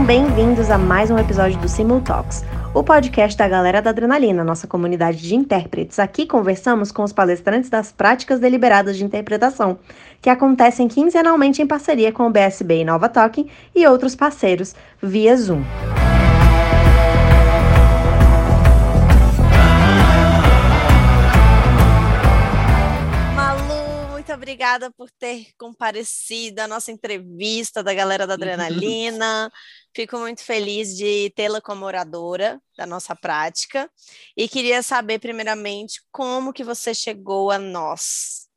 Sejam bem-vindos a mais um episódio do Simul Talks, o podcast da galera da Adrenalina, nossa comunidade de intérpretes. Aqui conversamos com os palestrantes das práticas deliberadas de interpretação, que acontecem quinzenalmente em parceria com o BSB e Nova Talking e outros parceiros, via Zoom. obrigada por ter comparecido à nossa entrevista da galera da Adrenalina. Fico muito feliz de tê-la como oradora da nossa prática e queria saber primeiramente como que você chegou a nós.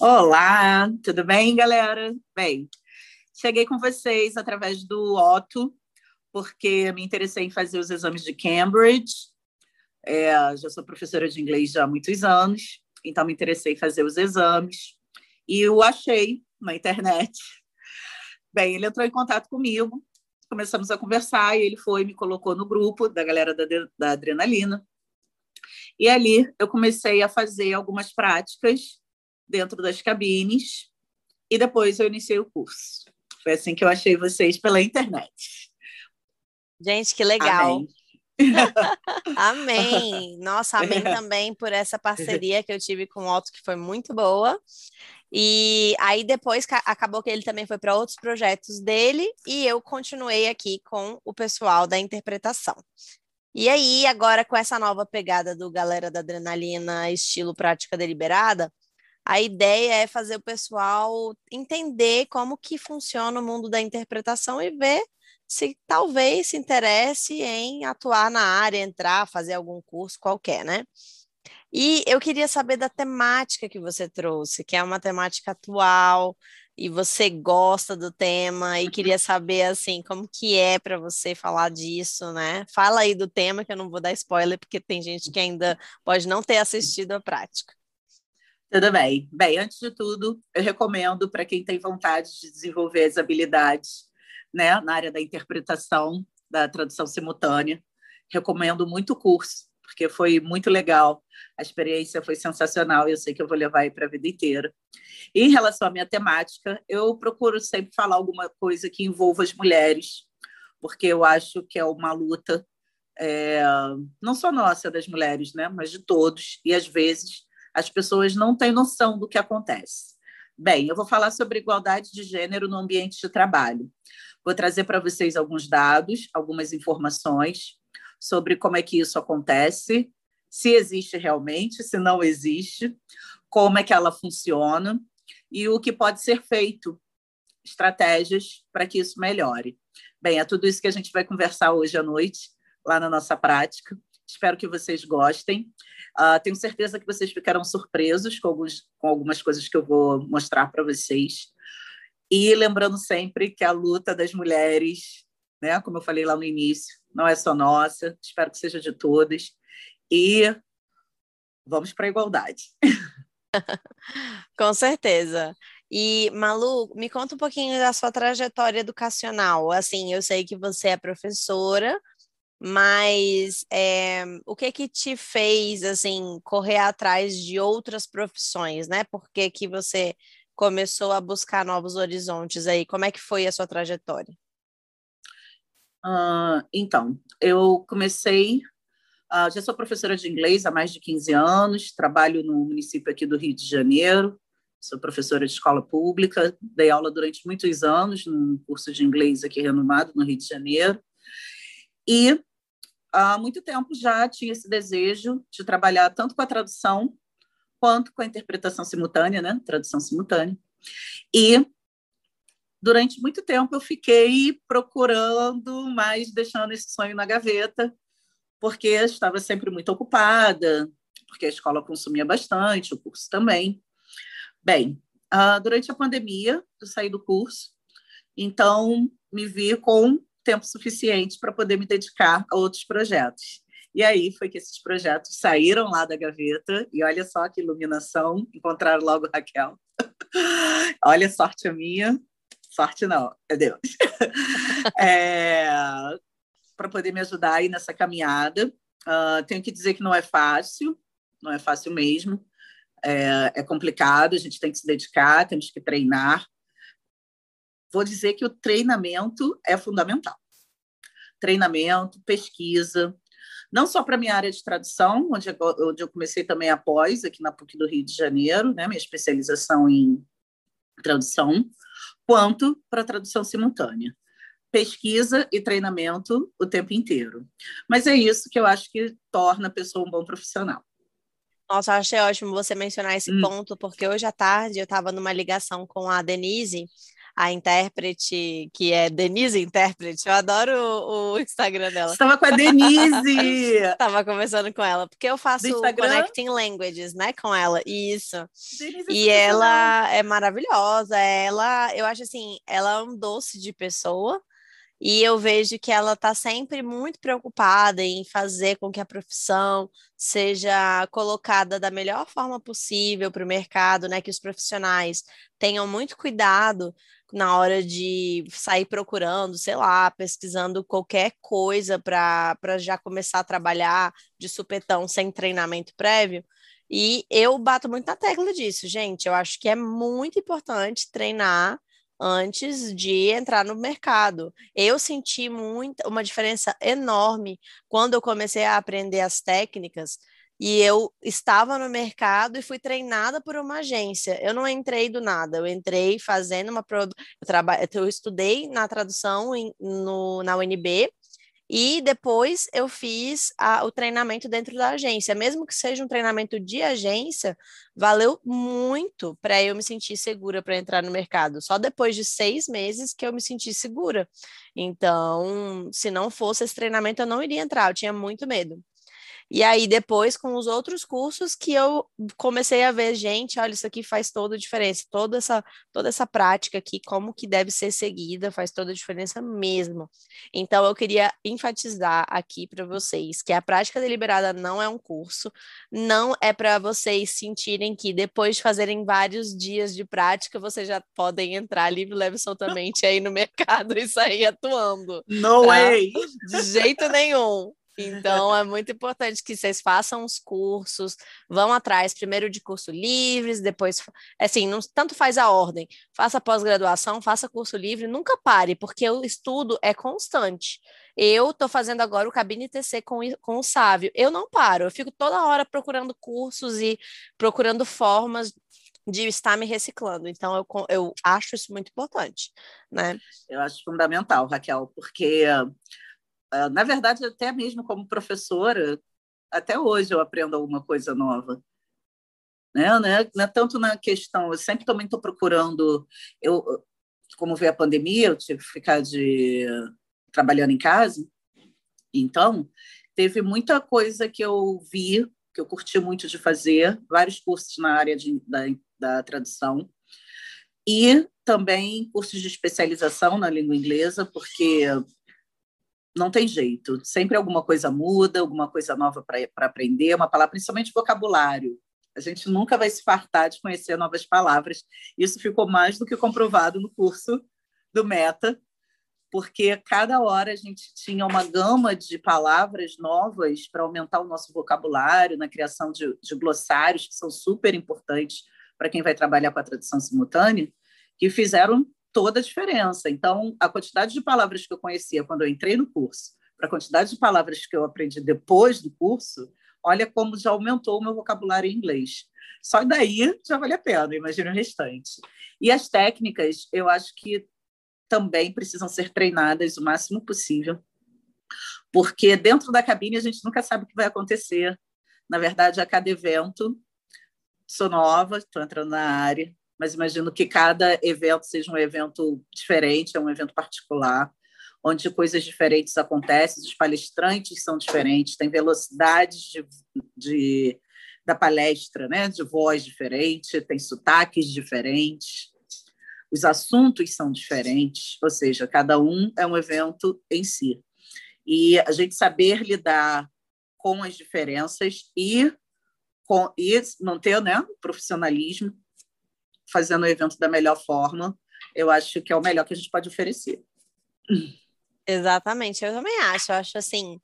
Olá, tudo bem, galera? Bem, cheguei com vocês através do Otto, porque me interessei em fazer os exames de Cambridge. É, já sou professora de inglês já há muitos anos então me interessei em fazer os exames e o achei na internet. Bem, ele entrou em contato comigo, começamos a conversar e ele foi me colocou no grupo da galera da, da adrenalina. E ali eu comecei a fazer algumas práticas dentro das cabines e depois eu iniciei o curso. Foi assim que eu achei vocês pela internet. Gente, que legal. Amém. amém. Nossa, amém também por essa parceria que eu tive com o Otto, que foi muito boa. E aí depois acabou que ele também foi para outros projetos dele e eu continuei aqui com o pessoal da interpretação. E aí, agora com essa nova pegada do Galera da Adrenalina, estilo prática deliberada, a ideia é fazer o pessoal entender como que funciona o mundo da interpretação e ver se talvez se interesse em atuar na área, entrar, fazer algum curso qualquer, né? E eu queria saber da temática que você trouxe, que é uma temática atual, e você gosta do tema e queria saber assim como que é para você falar disso, né? Fala aí do tema que eu não vou dar spoiler porque tem gente que ainda pode não ter assistido a prática. Tudo bem. Bem, antes de tudo, eu recomendo para quem tem vontade de desenvolver as habilidades né, na área da interpretação, da tradução simultânea. Recomendo muito o curso, porque foi muito legal. A experiência foi sensacional e eu sei que eu vou levar aí para a vida inteira. E em relação à minha temática, eu procuro sempre falar alguma coisa que envolva as mulheres, porque eu acho que é uma luta é, não só nossa das mulheres, né, mas de todos. E às vezes as pessoas não têm noção do que acontece. Bem, eu vou falar sobre igualdade de gênero no ambiente de trabalho. Vou trazer para vocês alguns dados, algumas informações sobre como é que isso acontece, se existe realmente, se não existe, como é que ela funciona e o que pode ser feito, estratégias para que isso melhore. Bem, é tudo isso que a gente vai conversar hoje à noite, lá na nossa prática. Espero que vocês gostem. Uh, tenho certeza que vocês ficarão surpresos com, alguns, com algumas coisas que eu vou mostrar para vocês. E lembrando sempre que a luta das mulheres, né, como eu falei lá no início, não é só nossa, espero que seja de todas. E vamos para a igualdade. Com certeza. E, Malu, me conta um pouquinho da sua trajetória educacional. Assim, eu sei que você é professora, mas é, o que que te fez, assim, correr atrás de outras profissões, né? Por que que você começou a buscar novos horizontes aí? Como é que foi a sua trajetória? Uh, então, eu comecei, uh, já sou professora de inglês há mais de 15 anos, trabalho no município aqui do Rio de Janeiro, sou professora de escola pública, dei aula durante muitos anos num curso de inglês aqui renomado no Rio de Janeiro, e há muito tempo já tinha esse desejo de trabalhar tanto com a tradução quanto com a interpretação simultânea, né? Tradução simultânea. E durante muito tempo eu fiquei procurando, mas deixando esse sonho na gaveta, porque estava sempre muito ocupada, porque a escola consumia bastante, o curso também. Bem, uh, durante a pandemia, eu saí do curso, então me vi com tempo suficiente para poder me dedicar a outros projetos. E aí foi que esses projetos saíram lá da gaveta, e olha só que iluminação, encontraram logo Raquel. olha, sorte a minha, sorte não, é Deus. é, Para poder me ajudar aí nessa caminhada. Uh, tenho que dizer que não é fácil, não é fácil mesmo. É, é complicado, a gente tem que se dedicar, temos que treinar. vou dizer que o treinamento é fundamental. Treinamento, pesquisa, não só para minha área de tradução, onde, onde eu comecei também após, aqui na PUC do Rio de Janeiro, né, minha especialização em tradução, quanto para tradução simultânea. Pesquisa e treinamento o tempo inteiro. Mas é isso que eu acho que torna a pessoa um bom profissional. Nossa, eu achei ótimo você mencionar esse hum. ponto, porque hoje à tarde eu estava numa ligação com a Denise, a intérprete, que é Denise Intérprete. Eu adoro o, o Instagram dela. Estava com a Denise! Estava conversando com ela, porque eu faço Connecting Languages, né, com ela. Isso. Denise é e ela é maravilhosa. Ela, eu acho assim, ela é um doce de pessoa. E eu vejo que ela está sempre muito preocupada em fazer com que a profissão seja colocada da melhor forma possível para o mercado, né? Que os profissionais tenham muito cuidado na hora de sair procurando, sei lá, pesquisando qualquer coisa para já começar a trabalhar de supetão sem treinamento prévio. E eu bato muito na tecla disso, gente. Eu acho que é muito importante treinar antes de entrar no mercado. Eu senti muito, uma diferença enorme quando eu comecei a aprender as técnicas e eu estava no mercado e fui treinada por uma agência. Eu não entrei do nada, eu entrei fazendo uma. Eu, traba... eu estudei na tradução em, no, na UNB e depois eu fiz a, o treinamento dentro da agência. Mesmo que seja um treinamento de agência, valeu muito para eu me sentir segura para entrar no mercado. Só depois de seis meses que eu me senti segura. Então, se não fosse esse treinamento, eu não iria entrar, eu tinha muito medo. E aí, depois, com os outros cursos, que eu comecei a ver, gente, olha, isso aqui faz toda a diferença, toda essa, toda essa prática aqui, como que deve ser seguida, faz toda a diferença mesmo. Então, eu queria enfatizar aqui para vocês que a prática deliberada não é um curso, não é para vocês sentirem que depois de fazerem vários dias de prática, vocês já podem entrar livre, leve soltamente aí no mercado e sair atuando. No tá? way! De jeito nenhum. Então, é muito importante que vocês façam os cursos, vão atrás primeiro de curso livres, depois, assim, não, tanto faz a ordem, faça pós-graduação, faça curso livre, nunca pare, porque o estudo é constante. Eu estou fazendo agora o Cabine TC com, com o Sávio, eu não paro, eu fico toda hora procurando cursos e procurando formas de estar me reciclando. Então, eu, eu acho isso muito importante, né? Eu acho fundamental, Raquel, porque na verdade, até mesmo como professora, até hoje eu aprendo alguma coisa nova. Né? Não, é, não é tanto na questão, eu sempre também estou procurando, eu, como veio a pandemia, eu tive que ficar de, trabalhando em casa, então teve muita coisa que eu vi, que eu curti muito de fazer, vários cursos na área de, da, da tradução, e também cursos de especialização na língua inglesa, porque não tem jeito. Sempre alguma coisa muda, alguma coisa nova para aprender, uma palavra, principalmente vocabulário. A gente nunca vai se fartar de conhecer novas palavras. Isso ficou mais do que comprovado no curso do Meta, porque cada hora a gente tinha uma gama de palavras novas para aumentar o nosso vocabulário, na criação de, de glossários, que são super importantes para quem vai trabalhar com a tradução simultânea, que fizeram toda a diferença. Então, a quantidade de palavras que eu conhecia quando eu entrei no curso, para a quantidade de palavras que eu aprendi depois do curso, olha como já aumentou o meu vocabulário em inglês. Só daí já vale a pena, imagina o restante. E as técnicas, eu acho que também precisam ser treinadas o máximo possível, porque dentro da cabine a gente nunca sabe o que vai acontecer. Na verdade, a cada evento, sou nova, estou entrando na área, mas imagino que cada evento seja um evento diferente, é um evento particular, onde coisas diferentes acontecem, os palestrantes são diferentes, tem velocidades de, de, da palestra, né, de voz diferente, tem sotaques diferentes, os assuntos são diferentes, ou seja, cada um é um evento em si. E a gente saber lidar com as diferenças e, com, e manter né, o profissionalismo fazendo o evento da melhor forma, eu acho que é o melhor que a gente pode oferecer. Exatamente, eu também acho. Eu acho assim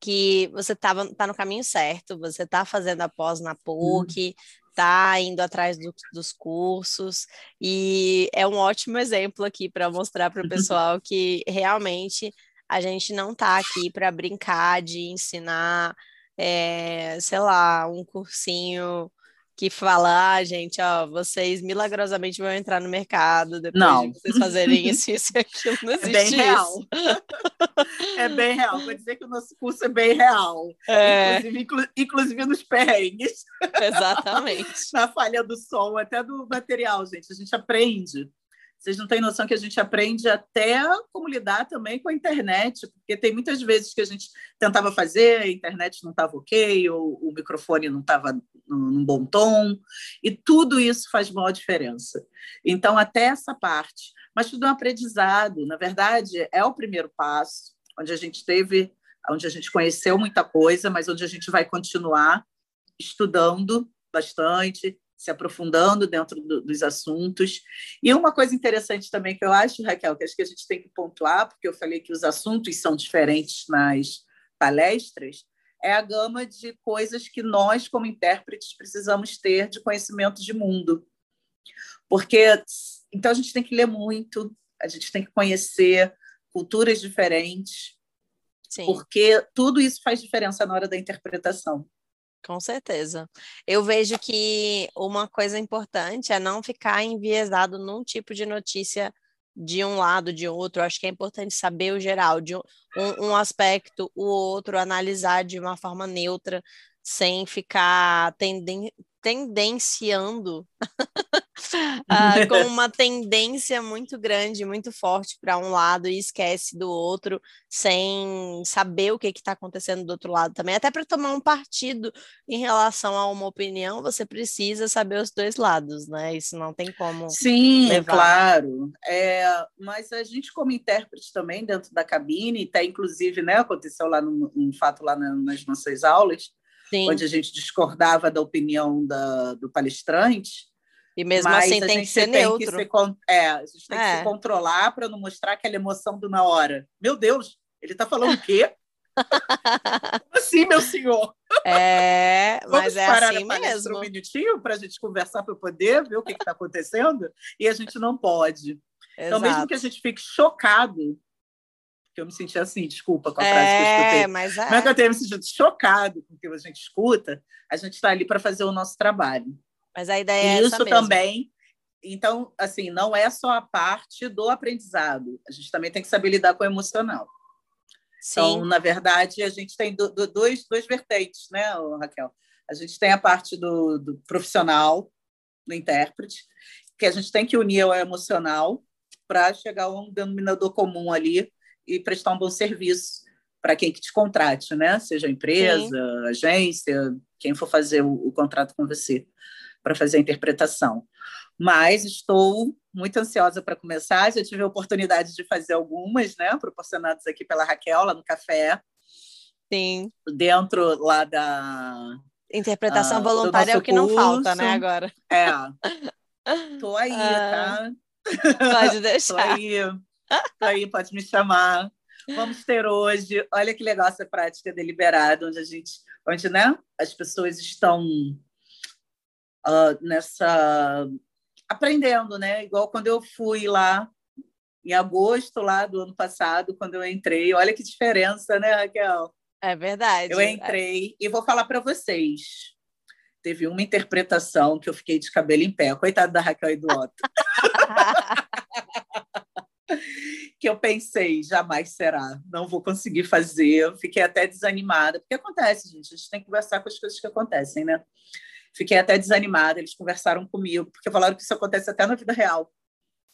que você tava, tá no caminho certo, você está fazendo a pós na PUC, tá indo atrás do, dos cursos e é um ótimo exemplo aqui para mostrar para o pessoal que realmente a gente não tá aqui para brincar de ensinar, é, sei lá, um cursinho que fala, ah, gente, ó, vocês milagrosamente vão entrar no mercado depois não. de vocês fazerem isso, isso e aquilo. Não existe é bem real. é bem real. Vou dizer que o nosso curso é bem real. É. Inclusive, inclu inclusive nos perrengues. Exatamente. Na falha do som, até do material, gente. A gente aprende. Vocês não têm noção que a gente aprende até como lidar também com a internet, porque tem muitas vezes que a gente tentava fazer, a internet não estava ok, ou o microfone não estava num bom tom, e tudo isso faz boa diferença. Então, até essa parte. Mas tudo é um aprendizado. Na verdade, é o primeiro passo, onde a gente teve, onde a gente conheceu muita coisa, mas onde a gente vai continuar estudando bastante, se aprofundando dentro do, dos assuntos. E uma coisa interessante também que eu acho, Raquel, que acho que a gente tem que pontuar, porque eu falei que os assuntos são diferentes nas palestras, é a gama de coisas que nós, como intérpretes, precisamos ter de conhecimento de mundo. Porque então a gente tem que ler muito, a gente tem que conhecer culturas diferentes, Sim. porque tudo isso faz diferença na hora da interpretação. Com certeza. Eu vejo que uma coisa importante é não ficar enviesado num tipo de notícia de um lado, de outro. Acho que é importante saber o geral, de um, um aspecto, o outro, analisar de uma forma neutra, sem ficar tenden tendenciando com uma tendência muito grande, muito forte para um lado e esquece do outro, sem saber o que está acontecendo do outro lado também. Até para tomar um partido em relação a uma opinião, você precisa saber os dois lados, né? Isso não tem como. Sim, levar. claro. É, mas a gente, como intérprete também, dentro da cabine, até inclusive, né, aconteceu lá no, um fato lá na, nas nossas aulas. Sim. onde a gente discordava da opinião da, do palestrante, e mesmo assim tem que ser tem neutro. Que se, é, a gente tem é. que se controlar para não mostrar aquela emoção do na hora. Meu Deus, ele está falando o quê? assim, meu senhor? É, mas é assim mesmo. um minutinho para a gente conversar para poder ver o que está acontecendo e a gente não pode. Exato. Então, mesmo que a gente fique chocado, que eu me senti assim, desculpa com a frase é, que eu escutei, mas é. mas que eu tenho me sentido chocado com o que a gente escuta, a gente está ali para fazer o nosso trabalho. Mas a ideia é Isso também. Então, assim, não é só a parte do aprendizado. A gente também tem que saber lidar com o emocional. Sim. Então, na verdade, a gente tem do, do, dois, dois vertentes, né, Raquel? A gente tem a parte do, do profissional, do intérprete, que a gente tem que unir ao emocional para chegar a um denominador comum ali e prestar um bom serviço para quem que te contrate, né? Seja empresa, Sim. agência, quem for fazer o, o contrato com você para fazer a interpretação. Mas estou muito ansiosa para começar. Já tive a oportunidade de fazer algumas, né, proporcionadas aqui pela Raquel, lá no café. Sim. Dentro lá da. Interpretação uh, voluntária é o que curso. não falta, né, agora? É. Tô aí, tá? Pode deixar. Tô aí. Tô aí, pode me chamar. Vamos ter hoje, olha que legal essa prática deliberada, onde a gente, onde né, as pessoas estão uh, nessa aprendendo, né? Igual quando eu fui lá em agosto lá do ano passado, quando eu entrei. Olha que diferença, né, Raquel? É verdade. Eu entrei e vou falar para vocês. Teve uma interpretação que eu fiquei de cabelo em pé. Coitada da Raquel e do Otto. que eu pensei, jamais será, não vou conseguir fazer. Fiquei até desanimada, porque acontece, gente. A gente tem que conversar com as coisas que acontecem, né? Fiquei até desanimada. Eles conversaram comigo, porque falaram que isso acontece até na vida real.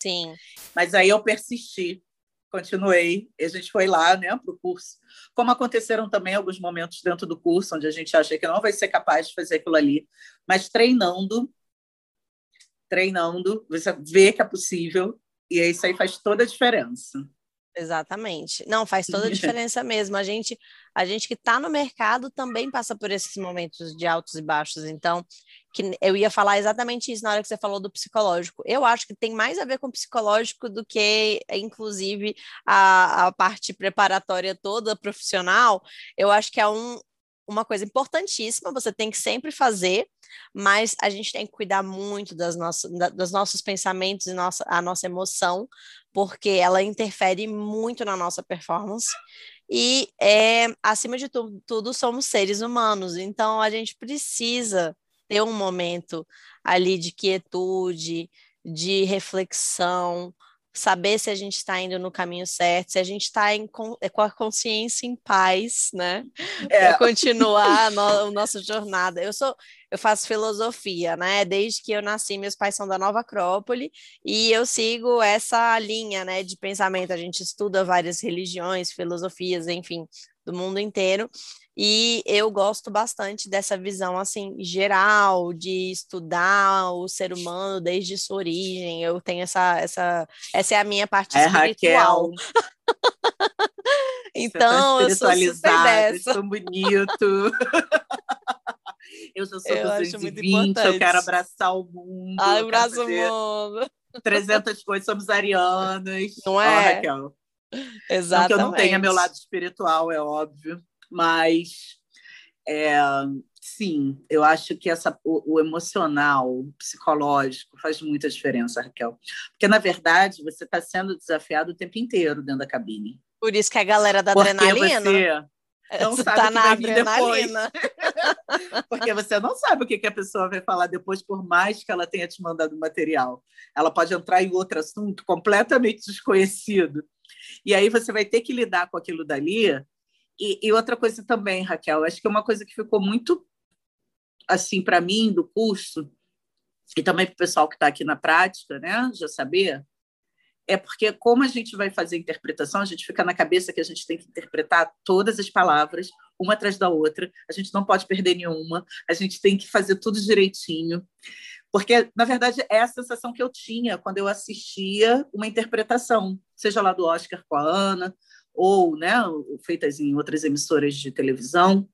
Sim. Mas aí eu persisti, continuei. E a gente foi lá, né, para o curso. Como aconteceram também alguns momentos dentro do curso, onde a gente acha que não vai ser capaz de fazer aquilo ali, mas treinando, treinando, você vê que é possível. E isso aí faz toda a diferença. Exatamente. Não, faz toda a diferença mesmo. A gente, a gente que está no mercado também passa por esses momentos de altos e baixos. Então, que eu ia falar exatamente isso na hora que você falou do psicológico. Eu acho que tem mais a ver com o psicológico do que, inclusive, a, a parte preparatória toda profissional. Eu acho que é um, uma coisa importantíssima, você tem que sempre fazer, mas a gente tem que cuidar muito das nossas, da, dos nossos pensamentos e nossa, a nossa emoção, porque ela interfere muito na nossa performance. E, é, acima de tu, tudo, somos seres humanos, então a gente precisa ter um momento ali de quietude, de reflexão, saber se a gente está indo no caminho certo, se a gente está é, com a consciência em paz, né? É. Para continuar a, no, a nossa jornada. Eu sou, eu faço filosofia, né? Desde que eu nasci, meus pais são da Nova Acrópole e eu sigo essa linha, né, de pensamento. A gente estuda várias religiões, filosofias, enfim, do mundo inteiro. E eu gosto bastante dessa visão assim geral de estudar o ser humano desde sua origem. Eu tenho essa essa essa é a minha parte é, espiritual. então, eu sou super dessa. Sou bonito. eu já sou eu 220, eu quero abraçar o mundo. Ai, abraço o mundo. 300 coisas, somos arianos. Não é? Oh, Raquel. Exatamente. Não que eu não tenha meu lado espiritual, é óbvio. Mas, é, sim, eu acho que essa, o, o, emocional, o psicológico, faz muita diferença, Raquel. Porque, na verdade, você está sendo desafiado o tempo inteiro dentro da cabine. Por isso que a galera da Porque adrenalina. Você não você sabe tá na adrenalina. Porque você não sabe o que, que a pessoa vai falar depois, por mais que ela tenha te mandado material. Ela pode entrar em outro assunto completamente desconhecido. E aí você vai ter que lidar com aquilo dali e, e, outra coisa também, Raquel, acho que é uma coisa que ficou muito assim para mim do curso e também para o pessoal que está aqui na prática, né, já saber, é porque como a gente vai fazer interpretação, a gente fica na cabeça que a gente tem que interpretar todas as palavras uma atrás da outra, a gente não pode perder nenhuma, a gente tem que fazer tudo direitinho. Porque, na verdade, é a sensação que eu tinha quando eu assistia uma interpretação, seja lá do Oscar com a Ana, ou né, feitas em outras emissoras de televisão,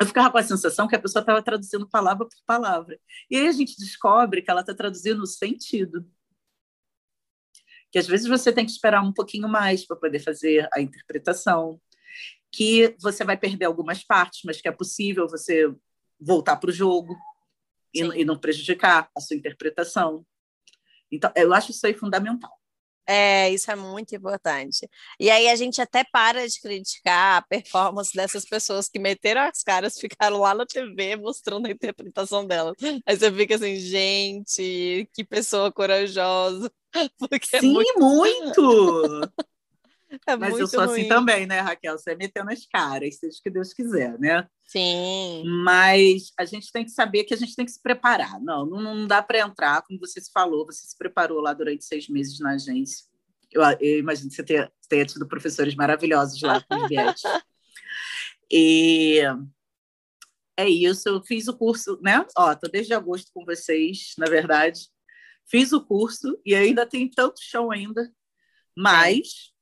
eu ficava com a sensação que a pessoa estava traduzindo palavra por palavra. E aí a gente descobre que ela está traduzindo o sentido. Que às vezes você tem que esperar um pouquinho mais para poder fazer a interpretação, que você vai perder algumas partes, mas que é possível você voltar para o jogo e, e não prejudicar a sua interpretação. Então, eu acho isso aí fundamental. É, isso é muito importante. E aí a gente até para de criticar a performance dessas pessoas que meteram as caras, ficaram lá na TV mostrando a interpretação delas. Aí você fica assim, gente, que pessoa corajosa. Porque é Sim, é muito. muito. É Mas eu sou assim ruim. assim também, né, Raquel? Você é metendo as caras, seja o que Deus quiser, né? Sim. Mas a gente tem que saber que a gente tem que se preparar. Não, não, não dá para entrar, como você se falou, você se preparou lá durante seis meses na agência. Eu, eu imagino que você tenha, tenha tido professores maravilhosos lá com o E é isso, eu fiz o curso, né? Ó, tô desde agosto com vocês, na verdade. Fiz o curso e ainda tem tanto chão ainda, mas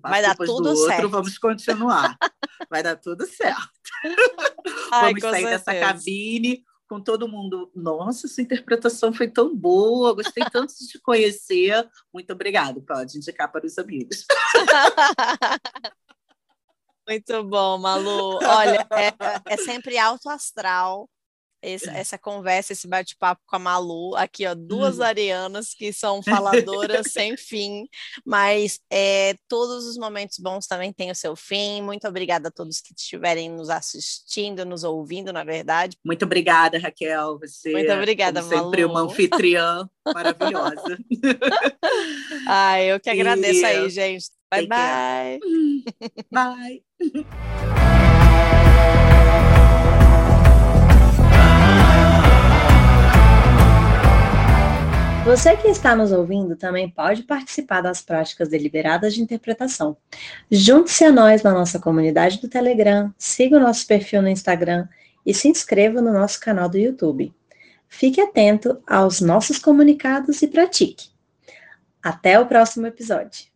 Vai dar tudo certo. Outro, vamos continuar. Vai dar tudo certo. Ai, vamos sair certeza. dessa cabine com todo mundo. Nossa, essa interpretação foi tão boa, gostei tanto de te conhecer. Muito obrigado. Pode indicar para os amigos. Muito bom, Malu. Olha, é, é sempre alto astral essa, essa conversa, esse bate-papo com a Malu, aqui, ó, duas uhum. arianas que são faladoras sem fim, mas é, todos os momentos bons também têm o seu fim. Muito obrigada a todos que estiverem nos assistindo, nos ouvindo, na verdade. Muito obrigada, Raquel. Você, Muito obrigada, como sempre, Malu. uma anfitriã maravilhosa. Ai, eu que agradeço e... aí, gente. Bye, bye. Bye. Você que está nos ouvindo também pode participar das práticas deliberadas de interpretação. Junte-se a nós na nossa comunidade do Telegram, siga o nosso perfil no Instagram e se inscreva no nosso canal do YouTube. Fique atento aos nossos comunicados e pratique. Até o próximo episódio.